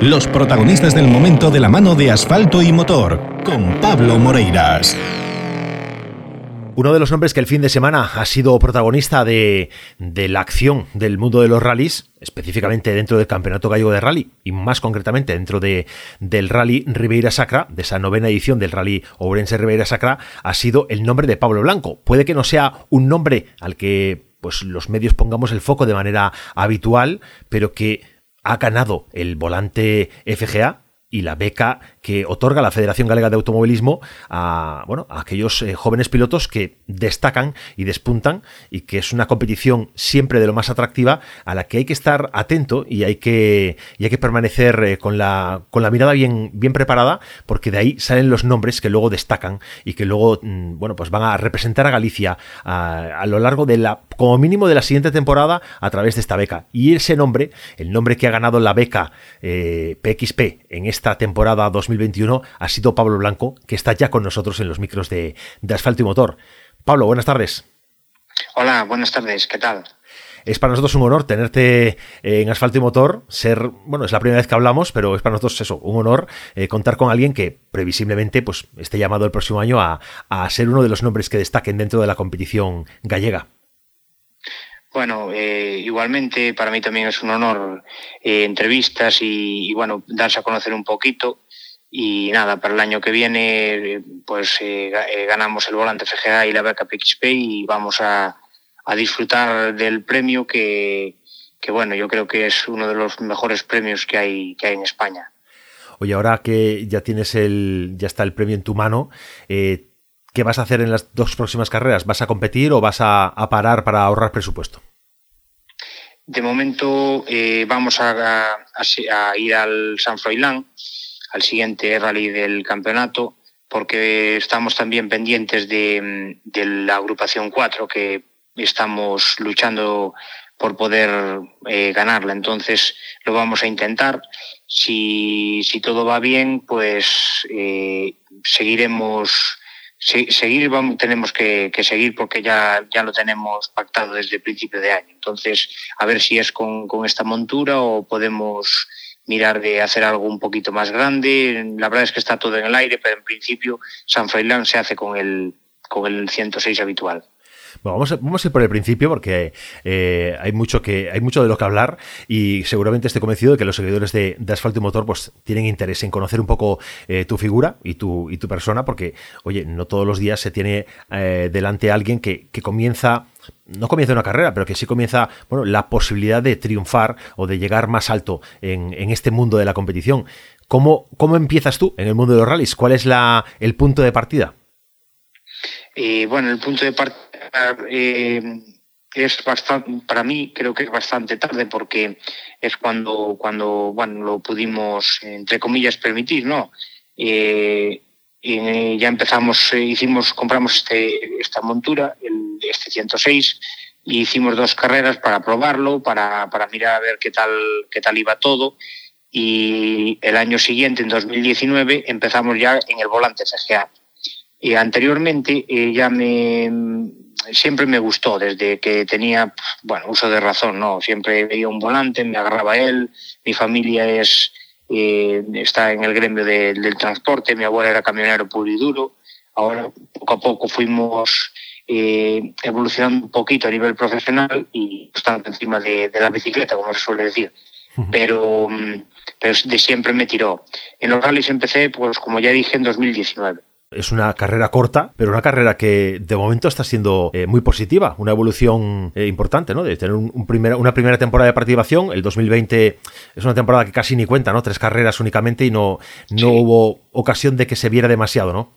Los protagonistas del momento de la mano de asfalto y motor, con Pablo Moreiras. Uno de los nombres que el fin de semana ha sido protagonista de, la acción del mundo de los rallies, específicamente dentro del Campeonato Gallego de Rally y más concretamente dentro de, del Rally Ribeira Sacra, de esa novena edición del Rally Ourense Ribeira Sacra, ha sido el nombre de Pablo Blanco. Puede que no sea un nombre al que pues, los medios pongamos el foco de manera habitual, pero que ha ganado el volante FGA y la beca que otorga la Federación Galega de Automovilismo a, bueno, a aquellos eh, jóvenes pilotos que destacan y despuntan y que es una competición siempre de lo más atractiva a la que hay que estar atento y hay que, y hay que permanecer eh, con, la, con la mirada bien, bien preparada porque de ahí salen los nombres que luego destacan y que luego mm, bueno, pues van a representar a Galicia a, lo largo de la, como mínimo de la siguiente temporada a través de esta beca. Y ese nombre, el nombre que ha ganado la beca PXP eh, en esta temporada 2020 2021 ha sido Pablo Blanco, que está ya con nosotros en los micros de, Asfalto y Motor. Pablo, buenas tardes. Hola, buenas tardes, ¿qué tal? Es para nosotros un honor tenerte en Asfalto y Motor, ser, bueno, es la primera vez que hablamos, pero es para nosotros eso, un honor eh, contar con alguien que previsiblemente pues, esté llamado el próximo año a, ser uno de los nombres que destaquen dentro de la competición gallega. Bueno, eh, igualmente para mí también es un honor eh, entrevistas y, y, bueno, darse a conocer un poquito y nada, para el año que viene pues eh, eh, ganamos el volante FGA y la beca PXP y vamos a, disfrutar del premio que, bueno, yo creo que es uno de los mejores premios que hay, que hay en España. Oye, ahora que ya tienes el, ya está el premio en tu mano, eh, ¿qué vas a hacer en las dos próximas carreras? ¿Vas a competir o vas a, parar para ahorrar presupuesto? De momento vamos a, a, ir al San Froilán al siguiente rally del campeonato, porque estamos también pendientes de, la agrupación 4, que estamos luchando por poder eh, ganarla. Entonces lo vamos a intentar. Si, todo va bien, pues eh, seguiremos. seguir vamos, tenemos que, seguir porque ya, ya lo tenemos pactado desde el principio de año. Entonces, a ver si es con, con esta montura o podemos mirar de hacer algo un poquito más grande. La verdad es que está todo en el aire, pero en principio San Froilán se hace con el, con el 106 habitual. Vamos, a, vamos ir por el principio porque eh, hay mucho que hay mucho de lo que hablar y seguramente estoy convencido de que los seguidores de, Asfalto y Motor pues tienen interés en conocer un poco eh, tu figura y tu, y tu persona porque, oye, no todos los días se tiene eh, delante alguien que, que comienza no comienza una carrera, pero que sí comienza bueno, la posibilidad de triunfar o de llegar más alto en, este mundo de la competición. ¿Cómo, ¿Cómo, empiezas tú en el mundo de los rallies? ¿Cuál es la, el punto de partida? Eh, bueno, el punto de partida eh, es bastante, para mí creo que es bastante tarde porque es cuando, cuando bueno, lo pudimos, entre comillas, permitir, ¿no? Eh, y ya empezamos, hicimos, compramos este, esta montura, el este 106 y hicimos dos carreras para probarlo, para, para mirar a ver qué tal, qué tal iba todo. Y el año siguiente, en 2019, empezamos ya en el volante FGA. Y anteriormente eh, ya me siempre me gustó desde que tenía bueno uso de razón no siempre veía un volante me agarraba él mi familia es eh, está en el gremio del transporte mi abuela era camionero puro y duro ahora poco a poco fuimos eh, evolucionando un poquito a nivel profesional y estando encima de, la bicicleta, como se suele decir. Pero, mm, pero de siempre me tiró. En los rallies empecé, pues como ya dije, en 2019. Es una carrera corta, pero una carrera que de momento está siendo eh, muy positiva, una evolución eh, importante, ¿no? De tener un, una primera temporada de participación, el 2020 es una temporada que casi ni cuenta, ¿no? Tres carreras únicamente y no, no hubo ocasión de que se viera demasiado, ¿no?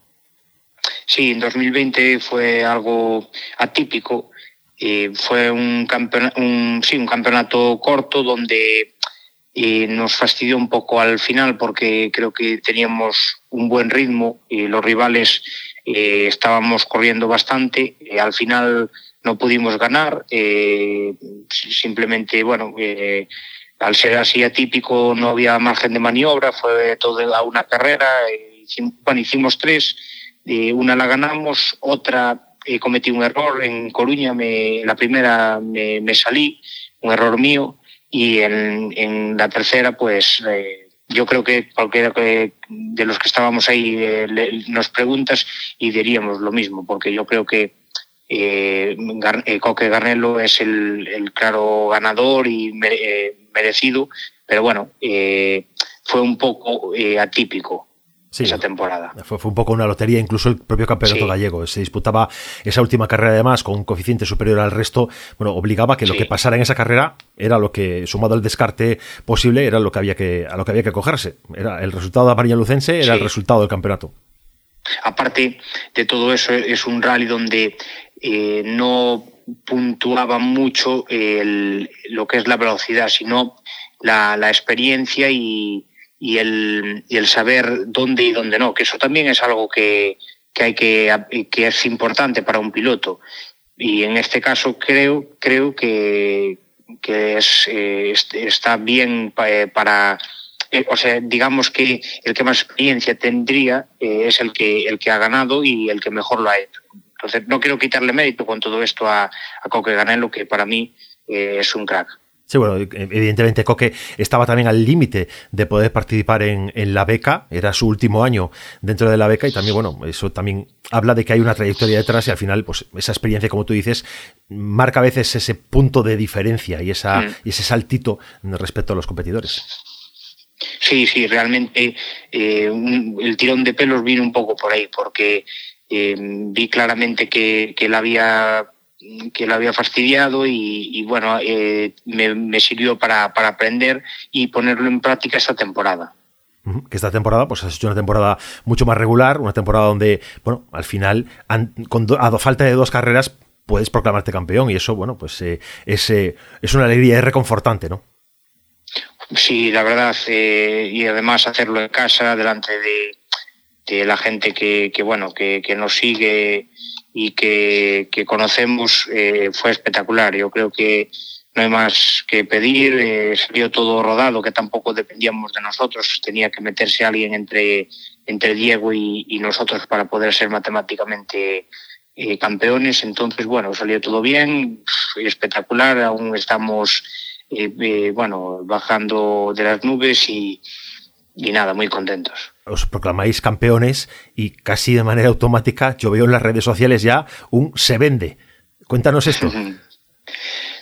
Sí, en 2020 fue algo atípico. Eh, fue un, campeonato, un, sí, un campeonato corto donde eh, nos fastidió un poco al final porque creo que teníamos un buen ritmo y los rivales eh, estábamos corriendo bastante. al final no pudimos ganar. simplemente, bueno, al ser así atípico no había margen de maniobra. Fue toda una carrera. bueno, hicimos tres una la ganamos, otra eh, cometí un error en Coruña, me, la primera me, salí, un error mío, y en, la tercera pues eh, yo creo que cualquiera de los que estábamos ahí eh, nos preguntas y diríamos lo mismo, porque yo creo que eh, eh Coque Garnelo es el, claro ganador y merecido, pero bueno, fue un poco atípico esa temporada. Fue, un poco una lotería, incluso el propio campeonato gallego. Se disputaba esa última carrera, además, con un coeficiente superior al resto. Bueno, obligaba que lo que pasara en esa carrera era lo que, sumado al descarte posible, era lo que había que, a lo que había que cogerse. Era el resultado de Amarilla Lucense, era el resultado del campeonato. Aparte de todo eso, es un rally donde eh, no puntuaba mucho lo que es la velocidad, sino la experiencia y, y el, y el saber dónde y dónde no, que eso también es algo que, que hay que, que es importante para un piloto. Y en este caso creo, creo que, que es, eh, está bien eh, para, eh, o sea, digamos que el que más experiencia tendría es el que, el que ha ganado y el que mejor lo ha hecho. Entonces, no quiero quitarle mérito con todo esto a, a Coque Ganelo, que para mí es un crack. Sí, bueno, evidentemente Coque estaba también al límite de poder participar en, la beca, era su último año dentro de la beca y también, bueno, eso también habla de que hay una trayectoria detrás y al final, pues esa experiencia, como tú dices, marca a veces ese punto de diferencia y, esa, mm. y ese saltito respecto a los competidores. Sí, sí, realmente eh, el tirón de pelos vino un poco por ahí, porque eh, vi claramente que, que él había que lo había fastidiado y, bueno, eh, me, sirvió para, aprender y ponerlo en práctica esta temporada. Que esta temporada, pues has hecho una temporada mucho más regular, una temporada donde, bueno, al final, con a falta de dos carreras, puedes proclamarte campeón y eso, bueno, pues eh, es, eh, es una alegría, es reconfortante, ¿no? Sí, la verdad, y además hacerlo en casa, delante de, la gente que, que bueno, que, que nos sigue y que, conocemos eh, fue espectacular. Yo creo que no hay más que pedir, eh, salió todo rodado, que tampoco dependíamos de nosotros, tenía que meterse alguien entre, entre Diego y, nosotros para poder ser matemáticamente eh, campeones. Entonces, bueno, salió todo bien, espectacular, aún estamos bueno, bajando de las nubes y, y nada, muy contentos. Os proclamáis campeones y casi de manera automática yo veo en las redes sociales ya un se vende. Cuéntanos esto.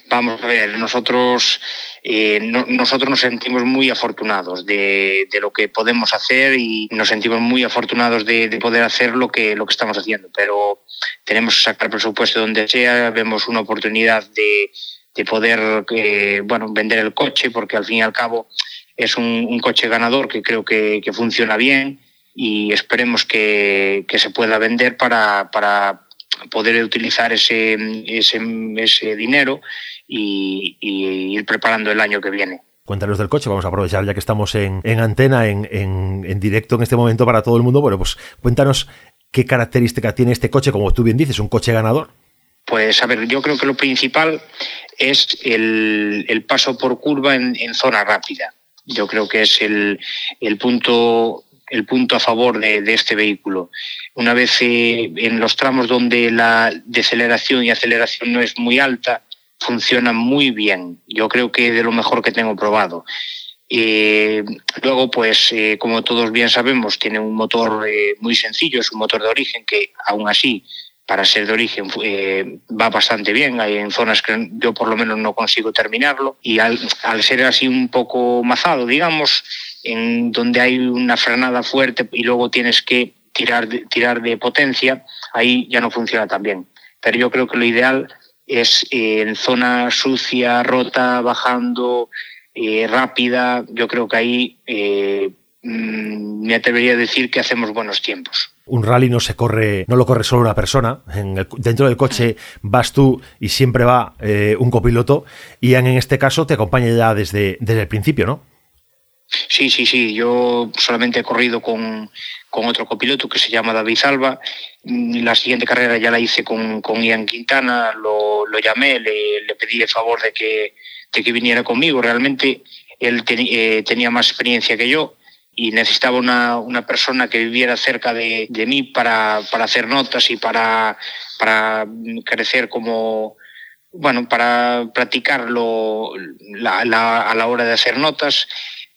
Vamos a ver, nosotros, eh, nosotros nos sentimos muy afortunados de, lo que podemos hacer y nos sentimos muy afortunados de, poder hacer lo que, lo que estamos haciendo, pero tenemos que sacar presupuesto donde sea, vemos una oportunidad de, poder eh, bueno, vender el coche, porque al fin y al cabo es un, coche ganador que creo que, funciona bien y esperemos que, se pueda vender para, poder utilizar ese, ese, dinero y, ir preparando el año que viene. Cuéntanos del coche, vamos a aprovechar ya que estamos en, antena, en, en, directo en este momento para todo el mundo. Bueno, pues cuéntanos qué característica tiene este coche, como tú bien dices, un coche ganador. Pues a ver, yo creo que lo principal es el, paso por curva en, zona rápida. Yo creo que es el, punto el punto a favor de, este vehículo. Una vez eh, en los tramos donde la deceleración y aceleración no es muy alta, funciona muy bien. Yo creo que de lo mejor que tengo probado. Eh, luego, pues, eh, como todos bien sabemos, tiene un motor muy sencillo, es un motor de origen que aún así para ser de origen eh, va bastante bien. Hay en zonas que yo por lo menos no consigo terminarlo. Y al, ser así un poco mazado, digamos, en donde hay una frenada fuerte y luego tienes que tirar de, tirar de potencia, ahí ya no funciona tan bien. Pero yo creo que lo ideal es eh, en zona sucia, rota, bajando, eh, rápida. Yo creo que ahí mm, me atrevería a decir que hacemos buenos tiempos un rally no se corre, no lo corre solo una persona. En dentro del coche vas tú y siempre va eh, un copiloto. Y en este caso te acompaña ya desde, desde el principio, ¿no? Sí, sí, sí. Yo solamente he corrido con, otro copiloto que se llama David Alba. La siguiente carrera ya la hice con, con Ian Quintana. Lo, llamé, le, pedí el favor de que, que viniera conmigo. Realmente él eh, tenía más experiencia que yo y necesitaba una, una persona que viviera cerca de, de mí para, para, hacer notas y para, para crecer como, bueno, para practicarlo a la hora de hacer notas.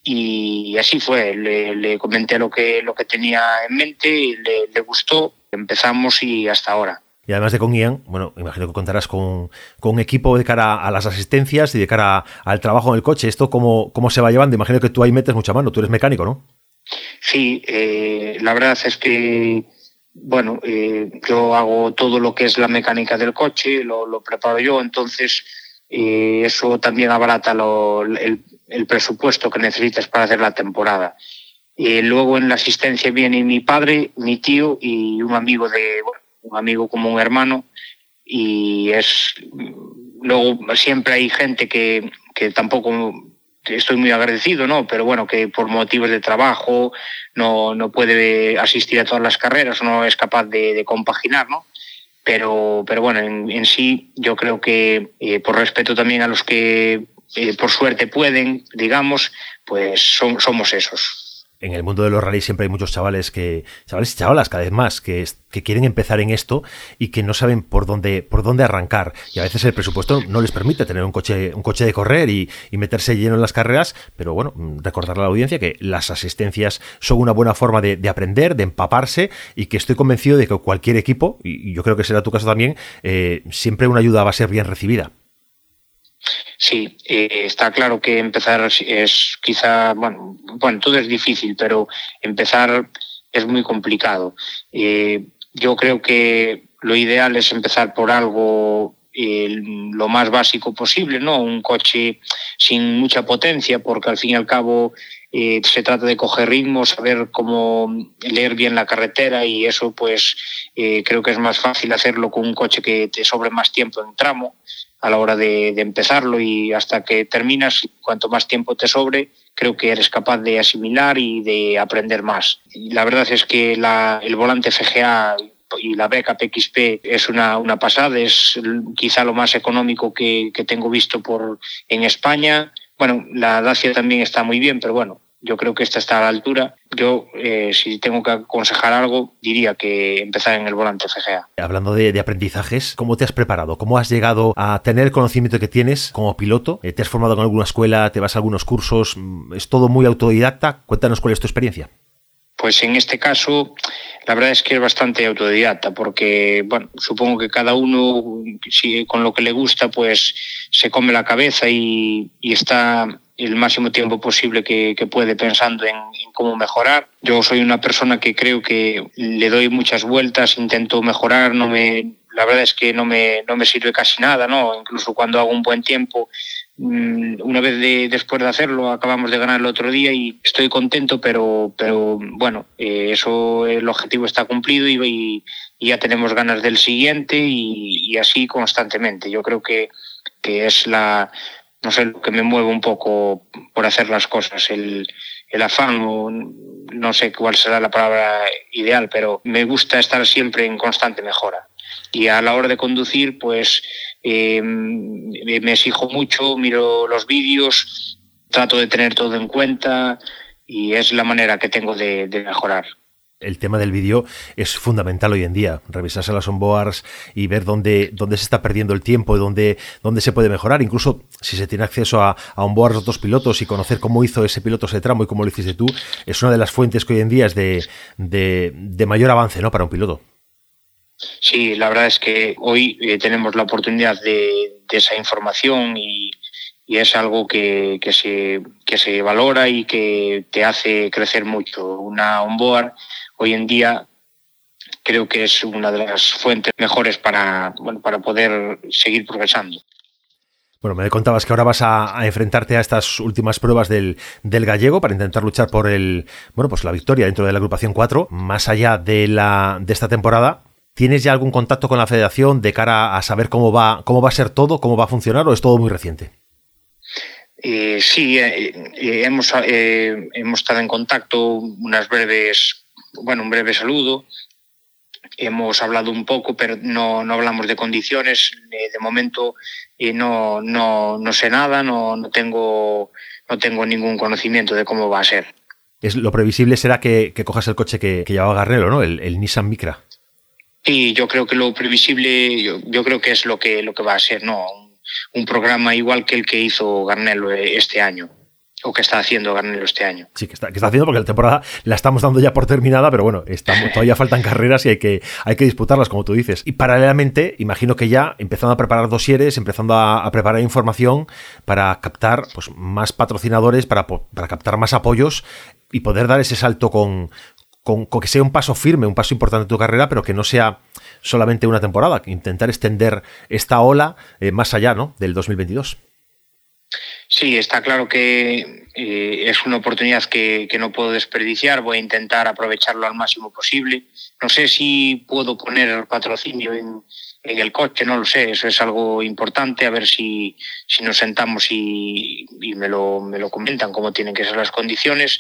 y así fue. Le, comenté lo que, lo que tenía en mente, y le, gustó, empezamos y hasta ahora. Y además de con Ian, bueno, imagino que contarás con, con, equipo de cara a las asistencias y de cara al trabajo en el coche. ¿Esto cómo, cómo se va llevando? Imagino que tú ahí metes mucha mano, tú eres mecánico, ¿no? Sí, eh, la verdad es que, bueno, eh, yo hago todo lo que es la mecánica del coche, lo, preparo yo, entonces eh, eso también abarata el, presupuesto que necesitas para hacer la temporada. Luego en la asistencia viene mi padre, mi tío y un amigo de un amigo como un hermano y es luego siempre hay gente que, que tampoco estoy muy agradecido, ¿no? Pero bueno, que por motivos de trabajo no, no puede asistir a todas las carreras, no es capaz de, compaginar, ¿no? Pero, pero bueno, en, sí yo creo que eh, por respeto también a los que eh, por suerte pueden, digamos, pues son, somos esos. En el mundo de los rallies siempre hay muchos chavales que, chavales y chavalas cada vez más, que, que quieren empezar en esto y que no saben por dónde, por dónde arrancar. Y a veces el presupuesto no les permite tener un coche, un coche de correr y, meterse lleno en las carreras. Pero bueno, recordar a la audiencia que las asistencias son una buena forma de, aprender, de empaparse y que estoy convencido de que cualquier equipo, y yo creo que será tu caso también, eh, siempre una ayuda va a ser bien recibida. Sí, eh, está claro que empezar es quizá, bueno, bueno, todo es difícil, pero empezar es muy complicado. Eh, yo creo que lo ideal es empezar por algo lo más básico posible, ¿no? Un coche sin mucha potencia, porque al fin y al cabo eh, se trata de coger ritmo, saber cómo leer bien la carretera y eso pues creo que es más fácil hacerlo con un coche que te sobre más tiempo en tramo a la hora de, empezarlo y hasta que terminas, cuanto más tiempo te sobre, creo que eres capaz de asimilar y de aprender más. Y la verdad es que el volante FGA y la beca PXP es una, una pasada, es quizá lo más económico que, que tengo visto por, en España. Bueno, la Dacia también está muy bien, pero bueno, yo creo que esta está a la altura. Yo, eh, si tengo que aconsejar algo, diría que empezar en el volante FGA. Hablando de, aprendizajes, ¿cómo te has preparado? ¿Cómo has llegado a tener el conocimiento que tienes como piloto? Eh, ¿Te has formado en alguna escuela? ¿Te vas a algunos cursos? Mm, ¿Es todo muy autodidacta? Cuéntanos cuál es tu experiencia. Pues en este caso, la verdad es que es bastante autodidacta, porque, bueno, supongo que cada uno, con lo que le gusta, pues se come la cabeza y, está el máximo tiempo posible que, puede pensando en, cómo mejorar. Yo soy una persona que creo que le doy muchas vueltas, intento mejorar, no me, la verdad es que no me, no me sirve casi nada, ¿no? Incluso cuando hago un buen tiempo, una vez de, después de hacerlo, acabamos de ganar el otro día y estoy contento, pero, pero bueno, eh, eso, el objetivo está cumplido y, ya tenemos ganas del siguiente y, así constantemente. Yo creo que, que es la, no sé, lo que me mueve un poco por hacer las cosas, el, el afán, o no sé cuál será la palabra ideal, pero me gusta estar siempre en constante mejora. Y a la hora de conducir, pues eh, me exijo mucho, miro los vídeos, trato de tener todo en cuenta y es la manera que tengo de mejorar el tema del vídeo es fundamental hoy en día. Revisarse las onboards y ver dónde, dónde se está perdiendo el tiempo y dónde, dónde se puede mejorar. Incluso si se tiene acceso a, a onboards de otros pilotos y conocer cómo hizo ese piloto ese tramo y cómo lo hiciste tú, es una de las fuentes que hoy en día es de, de, mayor avance ¿no? para un piloto. Sí, la verdad es que hoy eh, tenemos la oportunidad de, esa información y, es algo que, que, se, que se valora y que te hace crecer mucho. Una onboard hoy en día creo que es una de las fuentes mejores para, bueno, para poder seguir progresando. Bueno, me contabas que ahora vas a, enfrentarte a estas últimas pruebas del, del, gallego para intentar luchar por el, bueno, pues la victoria dentro de la agrupación 4. Más allá de, la, de esta temporada, ¿tienes ya algún contacto con la federación de cara a saber cómo va, cómo va a ser todo, cómo va a funcionar o es todo muy reciente? Eh, sí, eh, eh, hemos, hemos estado en contacto unas breves bueno, un breve saludo. Hemos hablado un poco, pero no, no hablamos de condiciones. de momento no, no, no, sé nada, no, no, tengo, no tengo ningún conocimiento de cómo va a ser. Es, lo previsible será que, que cojas el coche que, que llevaba Garnelo, ¿no? El, Nissan Micra. Sí, yo creo que lo previsible, yo, yo, creo que es lo que, lo que va a ser, ¿no? Un, un programa igual que el que hizo Garnelo este año. o que está haciendo Garnero este año. Sí, que está, que está haciendo porque la temporada la estamos dando ya por terminada, pero bueno, estamos, todavía faltan carreras y hay que, hay que disputarlas, como tú dices. Y paralelamente, imagino que ya empezando a preparar dosieres, empezando a, preparar información para captar pues, más patrocinadores, para, para captar más apoyos y poder dar ese salto con, con, que sea un paso firme, un paso importante en tu carrera, pero que no sea solamente una temporada, intentar extender esta ola eh, más allá ¿no? del 2022. Sí, está claro que eh, es una oportunidad que, no puedo desperdiciar. Voy a intentar aprovecharlo al máximo posible. No sé si puedo poner el patrocinio en, el coche, no lo sé. Eso es algo importante. A ver si, si nos sentamos y, me, lo, me lo comentan cómo tienen que ser las condiciones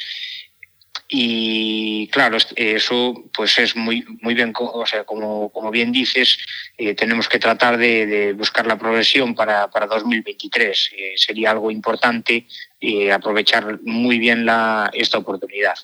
y claro, eso pues es muy, muy bien, o sea, como, como bien dices, eh, tenemos que tratar de, buscar la progresión para, para 2023. Eh, sería algo importante eh, aprovechar muy bien la, esta oportunidad.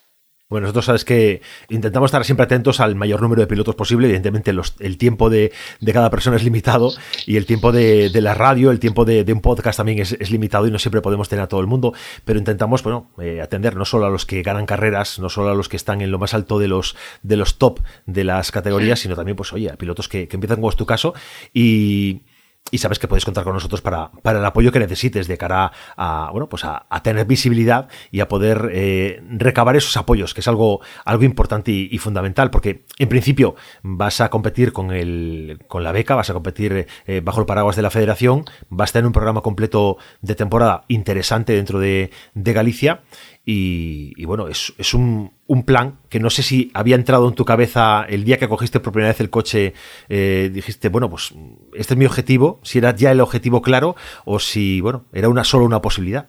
Bueno, nosotros sabes que intentamos estar siempre atentos al mayor número de pilotos posible. Evidentemente, el tiempo de, cada persona es limitado y el tiempo de, la radio, el tiempo de, un podcast también es, limitado y no siempre podemos tener a todo el mundo. Pero intentamos, bueno, eh, atender no solo a los que ganan carreras, no solo a los que están en lo más alto de los, de los top de las categorías, sino también, pues, oye, a pilotos que, que empiezan como es tu caso y y sabes que puedes contar con nosotros para, para, el apoyo que necesites de cara a, bueno, pues a, tener visibilidad y a poder eh, recabar esos apoyos, que es algo, algo importante y, fundamental, porque en principio vas a competir con, el, con la beca, vas a competir eh, bajo el paraguas de la federación, vas a tener un programa completo de temporada interesante dentro de, de Galicia y, bueno, es, es un, un, plan que no sé si había entrado en tu cabeza el día que cogiste por primera vez el coche, eh, dijiste, bueno, pues este es mi objetivo, si era ya el objetivo claro o si, bueno, era una solo una posibilidad.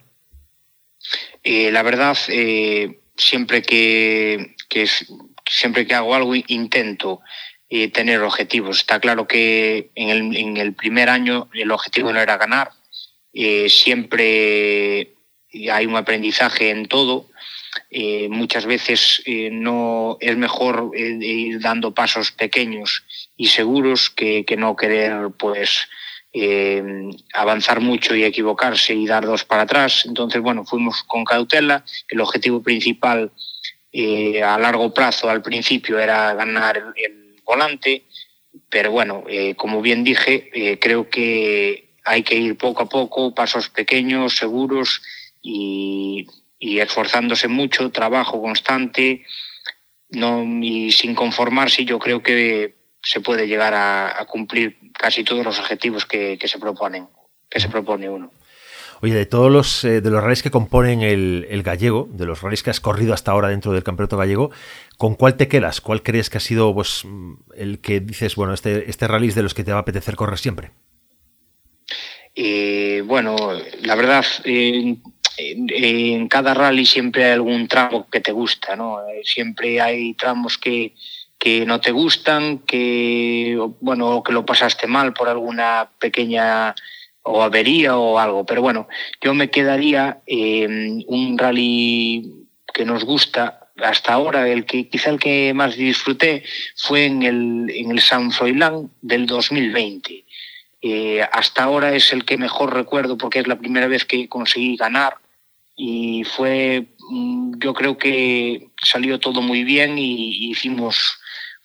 Eh, la verdad, eh, siempre que, siempre que hago algo intento tener objetivos. Está claro que en el, en el primer año el objetivo no era ganar, siempre hay un aprendizaje en todo. Eh, muchas veces eh, no es mejor eh, ir dando pasos pequeños y seguros que, no querer pues avanzar mucho y equivocarse y dar dos para atrás. Entonces, bueno, fuimos con cautela. El objetivo principal a largo plazo al principio era ganar el, volante, pero bueno, como bien dije, creo que hay que ir poco a poco, pasos pequeños, seguros y, esforzándose mucho, trabajo constante no, y sin conformarse, yo creo que se puede llegar a, cumplir casi todos los objetivos que, se proponen, que se propone uno. Oye, de todos los eh, de los rallies que componen el, gallego, de los rallies que has corrido hasta ahora dentro del campeonato gallego, ¿con cuál te quedas? ¿Cuál crees que ha sido pues, el que dices, bueno, este, este rally es de los que te va a apetecer correr siempre? Eh, bueno, la verdad, eh, en cada rally siempre hay algún tramo que te gusta, ¿no? Eh, siempre hay tramos que, que no te gustan, que bueno, que lo pasaste mal por alguna pequeña o avería o algo. Pero bueno, yo me quedaría en un rally que nos gusta hasta ahora, el que quizá el que más disfruté fue en el, en el San Froilán del 2020. Eh, hasta ahora es el que mejor recuerdo porque es la primera vez que conseguí ganar y fue, mm, yo creo que salió todo muy bien y hicimos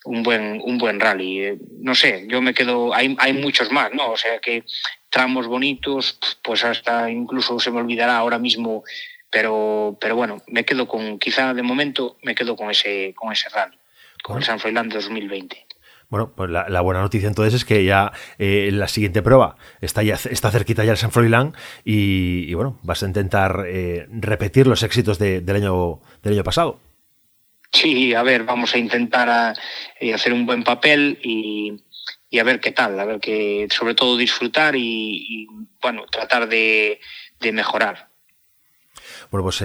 un buen, un buen rally. Eh, no sé, yo me quedo, hay, hay muchos más, ¿no? O sea que tramos bonitos, pues hasta incluso se me olvidará ahora mismo, pero, pero bueno, me quedo con, quizá de momento me quedo con ese, con ese rally, con el San Froilán 2020. Bueno, pues la, buena noticia entonces es que ya eh, la siguiente prueba está ya está cerquita ya el San Froilán y, bueno, vas a intentar eh, repetir los éxitos del año del año pasado. Sí, a ver, vamos a intentar eh, hacer un buen papel y, a ver qué tal, a ver que sobre todo disfrutar y, bueno, tratar de, mejorar. Bueno, pues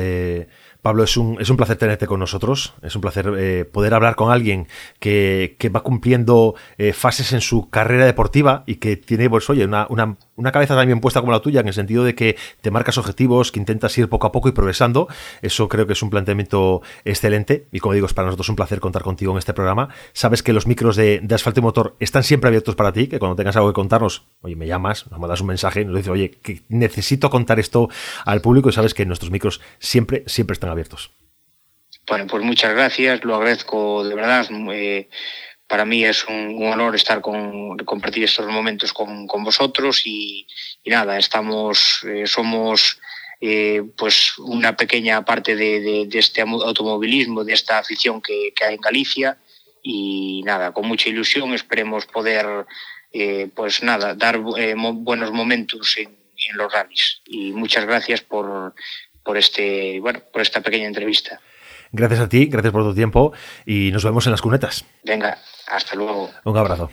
Pablo, es un, es un placer tenerte con nosotros, es un placer eh, poder hablar con alguien que, va cumpliendo eh, fases en su carrera deportiva y que tiene, pues oye, una cabeza también puesta como la tuya, en el sentido de que te marcas objetivos, que intentas ir poco a poco y progresando. Eso creo que es un planteamiento excelente y como digo, es para nosotros un placer contar contigo en este programa. Sabes que los micros de, asfalto y motor están siempre abiertos para ti, que cuando tengas algo que contarnos, oye, me llamas, nos mandas un mensaje, nos dices, oye, necesito contar esto al público y sabes que nuestros micros siempre, siempre están abiertos. Bueno, pues muchas gracias, lo agradezco de verdad. Eh, para mí es un, honor estar con, compartir estos momentos con, vosotros y, nada, estamos, eh, somos eh, pues una pequeña parte de, este automovilismo, de esta afición que, hay en Galicia y nada, con mucha ilusión esperemos poder pues nada, dar buenos momentos en, en, los rallies y muchas gracias por, por, este, bueno, por esta pequeña entrevista. Gracias a ti, gracias por tu tiempo y nos vemos en las cunetas. Venga, hasta luego. Un abrazo.